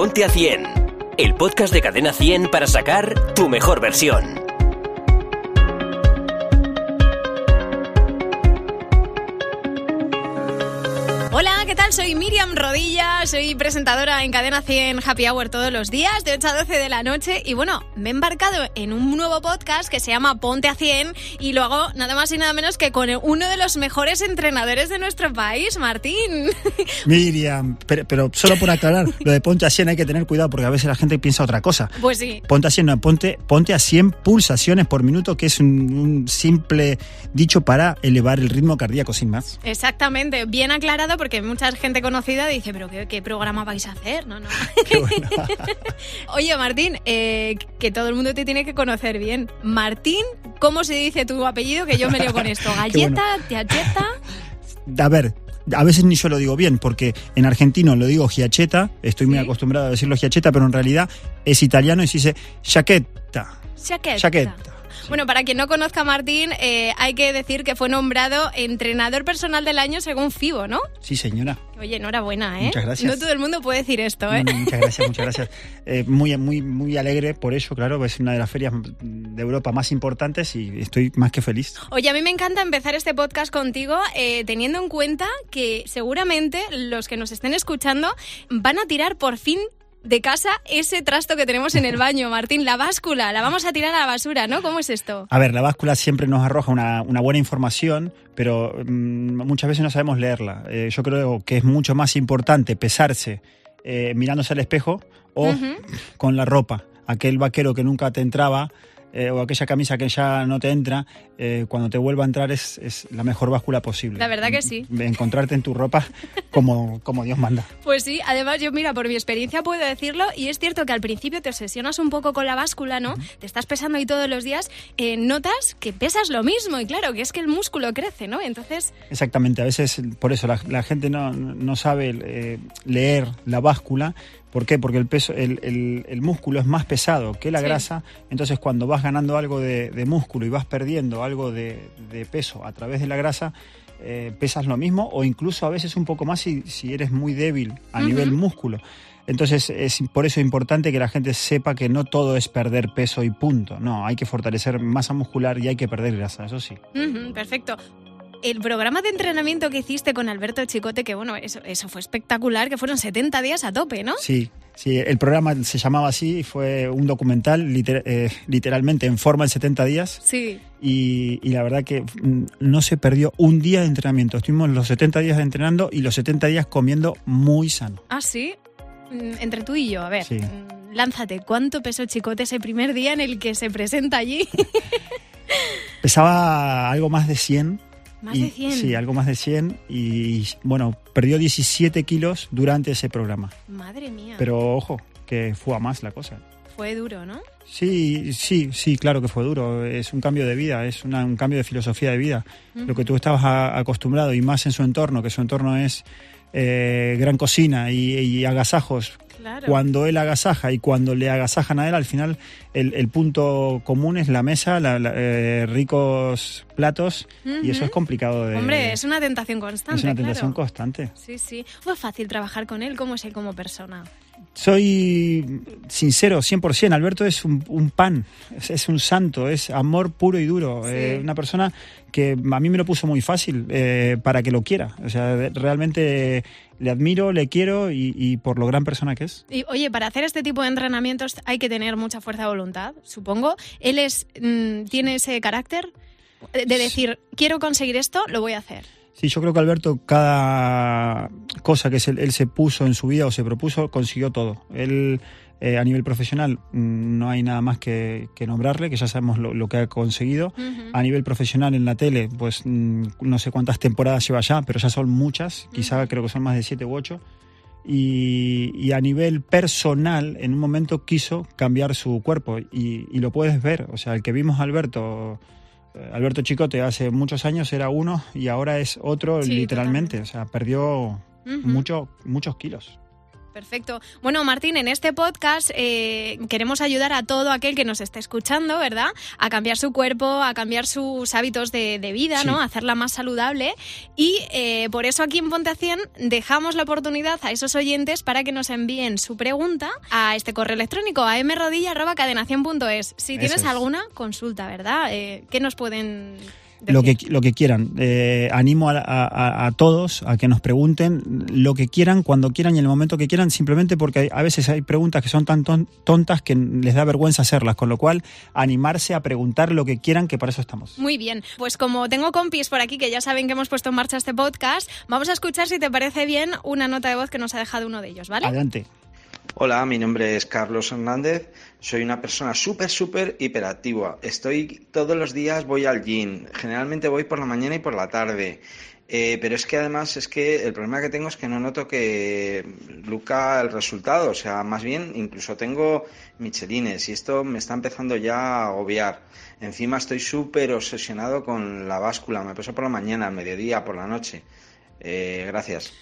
Ponte a 100, el podcast de Cadena 100 para sacar tu mejor versión. ¿Qué tal? Soy Miriam Rodilla, soy presentadora en Cadena 100 Happy Hour todos los días, de 8 a 12 de la noche. Y bueno, me he embarcado en un nuevo podcast que se llama Ponte a 100 y lo hago nada más y nada menos que con uno de los mejores entrenadores de nuestro país, Martín. Miriam, pero, pero solo por aclarar, lo de ponte a 100 hay que tener cuidado porque a veces la gente piensa otra cosa. Pues sí. Ponte a 100, no, ponte, ponte a 100 pulsaciones por minuto, que es un, un simple dicho para elevar el ritmo cardíaco sin más. Exactamente, bien aclarado porque mucha gente conocida dice, pero ¿qué, qué programa vais a hacer? No, no. Bueno. Oye, Martín, eh, que todo el mundo te tiene que conocer bien. Martín, ¿cómo se dice tu apellido? Que yo me leo con esto. ¿Galleta? ¿Galleta? A ver, a veces ni yo lo digo bien, porque en argentino lo digo giacheta, estoy muy Sí. acostumbrado a decirlo giacheta, pero en realidad es italiano y se dice chaqueta. Chaqueta. Chaqueta. Bueno, para quien no conozca a Martín, eh, hay que decir que fue nombrado entrenador personal del año según FIBO, ¿no? Sí, señora. Oye, enhorabuena, ¿eh? Muchas gracias. No todo el mundo puede decir esto, ¿eh? Muchas gracias, muchas gracias. Eh, muy, muy, muy alegre por ello, claro, es una de las ferias de Europa más importantes y estoy más que feliz. Oye, a mí me encanta empezar este podcast contigo eh, teniendo en cuenta que seguramente los que nos estén escuchando van a tirar por fin de casa ese trasto que tenemos en el baño, Martín, la báscula, la vamos a tirar a la basura, ¿no? ¿Cómo es esto? A ver, la báscula siempre nos arroja una, una buena información, pero mm, muchas veces no sabemos leerla. Eh, yo creo que es mucho más importante pesarse eh, mirándose al espejo o con la ropa. Aquel vaquero que nunca te entraba eh, o aquella camisa que ya no te entra, eh, cuando te vuelva a entrar es, es la mejor báscula posible. La verdad que sí. Encontrarte en tu ropa como, como Dios manda. Pues sí, además yo mira, por mi experiencia puedo decirlo y es cierto que al principio te obsesionas un poco con la báscula, ¿no? Te estás pesando ahí todos los días, eh, notas que pesas lo mismo y claro, que es que el músculo crece, ¿no? Entonces, Exactamente, a veces por eso la, la gente no, no sabe eh, leer la báscula. ¿Por qué? Porque el, peso, el, el- el músculo es más pesado que la Sí. grasa, entonces cuando vas ganando algo de, de músculo y vas perdiendo algo de, de peso a través de la grasa, eh, pesas lo mismo o incluso a veces un poco más si, si eres muy débil a nivel músculo. Entonces es por eso importante que la gente sepa que no todo es perder peso y punto. No, hay que fortalecer masa muscular y hay que perder grasa, eso sí. perfecto. El programa de entrenamiento que hiciste con Alberto Chicote, que bueno, eso, eso fue espectacular, que fueron 70 días a tope, ¿no? Sí, sí, el programa se llamaba así, y fue un documental liter- eh, literalmente en forma en 70 días Sí. y, y la verdad que mm, no se perdió un día de entrenamiento. Estuvimos los 70 días entrenando y los 70 días comiendo muy sano. Ah, sí. Mm, Entre tú y yo, a ver, Sí. mm, lánzate, ¿cuánto pesó Chicote ese primer día en el que se presenta allí? Pesaba algo más de 100. Más y- de 100. Sí, algo más de 100 y bueno, perdió 17 kilos durante ese programa. Madre mía. Pero ojo, que fue a más la cosa. Fue duro, ¿no? Sí, sí, sí, claro que fue duro. Es un cambio de vida, es una- un cambio de filosofía de vida. Lo que tú estabas a- acostumbrado y más en su entorno, que su entorno es eh, gran cocina y, y agasajos. Claro. Cuando él agasaja y cuando le agasajan a él, al final el, el punto común es la mesa, la- la- eh, ricos platos y eso es complicado de... Hombre, es una tentación constante. es una tentación claro. constante. Sí, sí. Fue fácil trabajar con él. ¿Cómo es él como persona? Soy sincero, 100%. Alberto es un, un pan, es, es un santo, es amor puro y duro. Sí. Eh, una persona que a mí me lo puso muy fácil eh, para que lo quiera. O sea, realmente le admiro, le quiero y, y por lo gran persona que es. Y oye, para hacer este tipo de entrenamientos hay que tener mucha fuerza de voluntad, supongo. Él es, mm, tiene ese carácter de decir, quiero conseguir esto, lo voy a hacer. Sí, yo creo que Alberto, cada cosa que se- él se puso en su vida o se propuso, consiguió todo. Él, eh, a nivel profesional, mm, no hay nada más que, que nombrarle, que ya sabemos lo, lo que ha conseguido. A nivel profesional en la tele, pues mm, no sé cuántas temporadas lleva ya, pero ya son muchas, quizá creo que son más de siete u ocho. Y, y a nivel personal, en un momento quiso cambiar su cuerpo y, y lo puedes ver. O sea, el que vimos a Alberto, Alberto Chicote hace muchos años era uno y ahora es otro Sí, literalmente. O sea, perdió mucho, muchos kilos. Perfecto. Bueno, Martín, en este podcast eh, queremos ayudar a todo aquel que nos esté escuchando, ¿verdad? A cambiar su cuerpo, a cambiar sus hábitos de, vida, ¿no? A hacerla más saludable. Y eh, por eso aquí en Ponte a 100 dejamos la oportunidad a esos oyentes para que nos envíen su pregunta a este correo electrónico, a mrodilla.cadenación.es. Si tienes alguna consulta, ¿verdad? Eh, ¿Qué nos pueden lo que, lo que quieran. Eh, animo a, todos a que nos pregunten lo que quieran, cuando quieran y en el momento que quieran, simplemente porque a veces hay preguntas que son tan tontas que les da vergüenza hacerlas, con lo cual animarse a preguntar lo que quieran, que para eso estamos. Muy bien, pues como tengo compis por aquí que ya saben que hemos puesto en marcha este podcast, vamos a escuchar si te parece bien una nota de voz que nos ha dejado uno de ellos, ¿vale? Adelante. Hola, mi nombre es Carlos Hernández. Soy una persona súper, súper hiperactiva. Estoy todos los días, voy al gym. Generalmente voy por la mañana y por la tarde. Eh, pero es que además es que el problema que tengo es que no noto que Luca el resultado. O sea, más bien incluso tengo michelines y esto me está empezando ya a agobiar. Encima estoy súper obsesionado con la báscula. Me peso por la mañana, al mediodía, por la noche. Eh, gracias.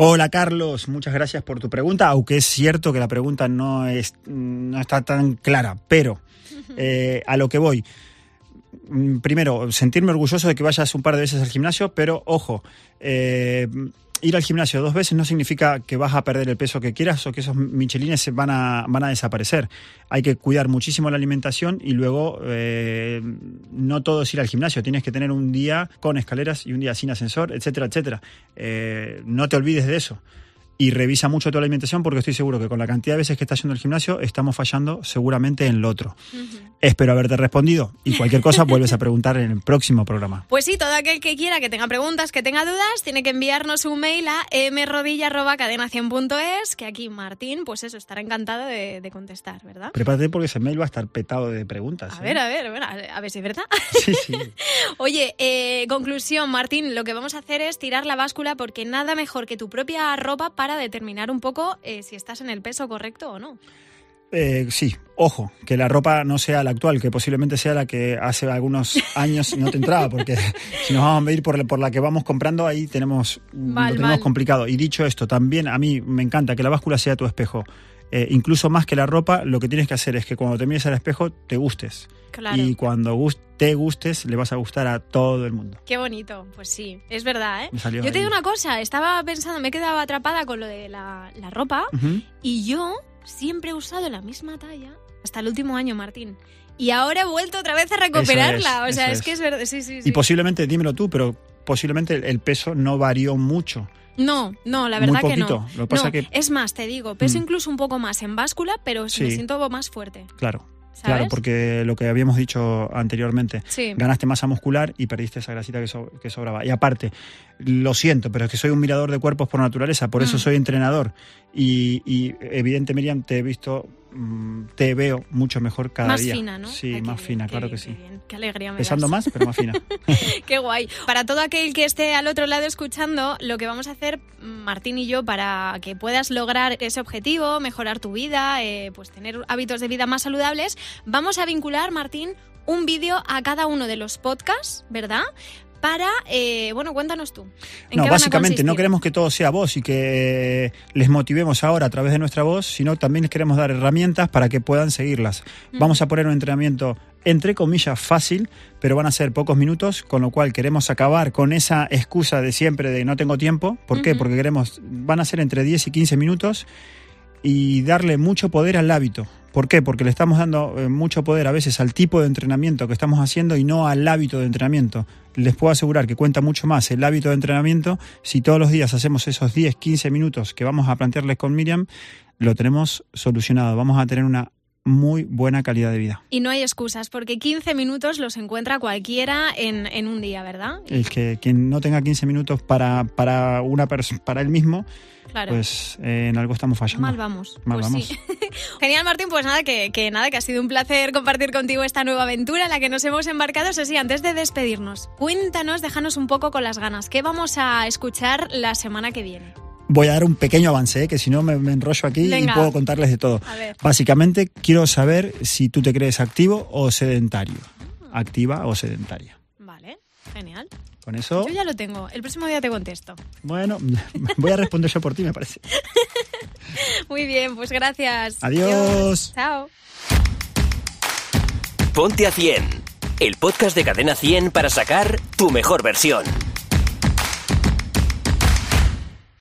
Hola Carlos, muchas gracias por tu pregunta, aunque es cierto que la pregunta no, es, no está tan clara, pero eh, a lo que voy. Mm, primero, sentirme orgulloso de que vayas un par de veces al gimnasio, pero ojo, eh, ir al gimnasio dos veces no significa que vas a perder el peso que quieras o que esos michelines van a, van a desaparecer. Hay que cuidar muchísimo la alimentación y luego eh, no todo es ir al gimnasio. Tienes que tener un día con escaleras y un día sin ascensor, etcétera, etcétera. Eh, no te olvides de eso y revisa mucho tu alimentación porque estoy seguro que con la cantidad de veces que estás yendo al gimnasio estamos fallando seguramente en lo otro. Espero haberte respondido y cualquier cosa vuelves a preguntar en el próximo programa. Pues sí, todo aquel que quiera que tenga preguntas, que tenga dudas, tiene que enviarnos un mail a mrodilla.cadena100.es que aquí Martín, pues eso, estará encantado de, contestar, ¿verdad? Prepárate porque ese mail va a estar petado de preguntas. A ¿eh? ver, a ver, a ver si es verdad. Sí, sí. Oye, eh, conclusión, Martín, lo que vamos a hacer es tirar la báscula porque nada mejor que tu propia ropa para determinar un poco eh, si estás en el peso correcto o no. Eh, sí, ojo, que la ropa no sea la actual, que posiblemente sea la que hace algunos años no te entraba, porque si nos vamos a medir por, por la que vamos comprando, ahí tenemos, lo tenemos complicado. Y dicho esto, también a mí me encanta que la báscula sea tu espejo. Eh, incluso más que la ropa, lo que tienes que hacer es que cuando te mires al espejo te gustes. Y cuando te gustes, le vas a gustar a todo el mundo. Qué bonito, pues sí, es verdad, ¿eh? Yo te digo una cosa, estaba pensando, me he quedado atrapada con lo de la, ropa y yo siempre he usado la misma talla hasta el último año, Martín. Y ahora he vuelto otra vez a recuperarla. o sea, es, que es verdad. Sí, sí, Y posiblemente, dímelo tú, pero posiblemente el peso no varió mucho. No, no, la verdad que no. Es más, te digo, peso mm. incluso un poco más en báscula, pero me siento más fuerte. Claro. Claro, porque lo que habíamos dicho anteriormente, ganaste masa muscular y perdiste esa grasita que, sobraba. Y aparte, lo siento, pero es que soy un mirador de cuerpos por naturaleza, por eso mm. soy entrenador. Y, y evidente, Miriam, te he visto te veo mucho mejor cada día. Más fina, ¿no? Sí, más fina, claro que sí. Qué, alegría me Pesando más, pero más fina. qué guay. Para todo aquel que esté al otro lado escuchando, lo que vamos a hacer, Martín y yo, para que puedas lograr ese objetivo, mejorar tu vida, eh, pues tener hábitos de vida más saludables, vamos a vincular, Martín, un vídeo a cada uno de los podcasts, ¿verdad? Para, eh, bueno, cuéntanos tú. no, básicamente no queremos que todo sea voz y que les motivemos ahora a través de nuestra voz, sino también les queremos dar herramientas para que puedan seguirlas. Vamos a poner un entrenamiento entre comillas fácil, pero van a ser pocos minutos, con lo cual queremos acabar con esa excusa de siempre de no tengo tiempo. ¿Por qué? Porque queremos, van a ser entre 10 y 15 minutos y darle mucho poder al hábito. ¿Por qué? Porque le estamos dando eh, mucho poder a veces al tipo de entrenamiento que estamos haciendo y no al hábito de entrenamiento. Les puedo asegurar que cuenta mucho más el hábito de entrenamiento si todos los días hacemos esos 10, 15 minutos que vamos a plantearles con Miriam, lo tenemos solucionado. Vamos a tener una muy buena calidad de vida. Y no hay excusas, porque 15 minutos los encuentra cualquiera en, un día, ¿verdad? El que quien no tenga 15 minutos para, para, una para él mismo, pues eh, en algo estamos fallando. Mal vamos. Mal pues vamos. Genial, Martín. Pues nada que, que, nada, que ha sido un placer compartir contigo esta nueva aventura en la que nos hemos embarcado. Eso sí, antes de despedirnos, cuéntanos, déjanos un poco con las ganas. ¿Qué vamos a escuchar la semana que viene? Voy a dar un pequeño avance, ¿eh? que si no me, enrollo aquí y puedo contarles de todo. Básicamente, quiero saber si tú te crees activo o sedentario. Activa o sedentaria. Vale, genial. Con eso. Yo ya lo tengo. El próximo día te contesto. Bueno, voy a responder yo por ti, me parece. Muy bien, pues gracias. Adiós. Chao. Ponte a 100, el podcast de Cadena 100 para sacar tu mejor versión.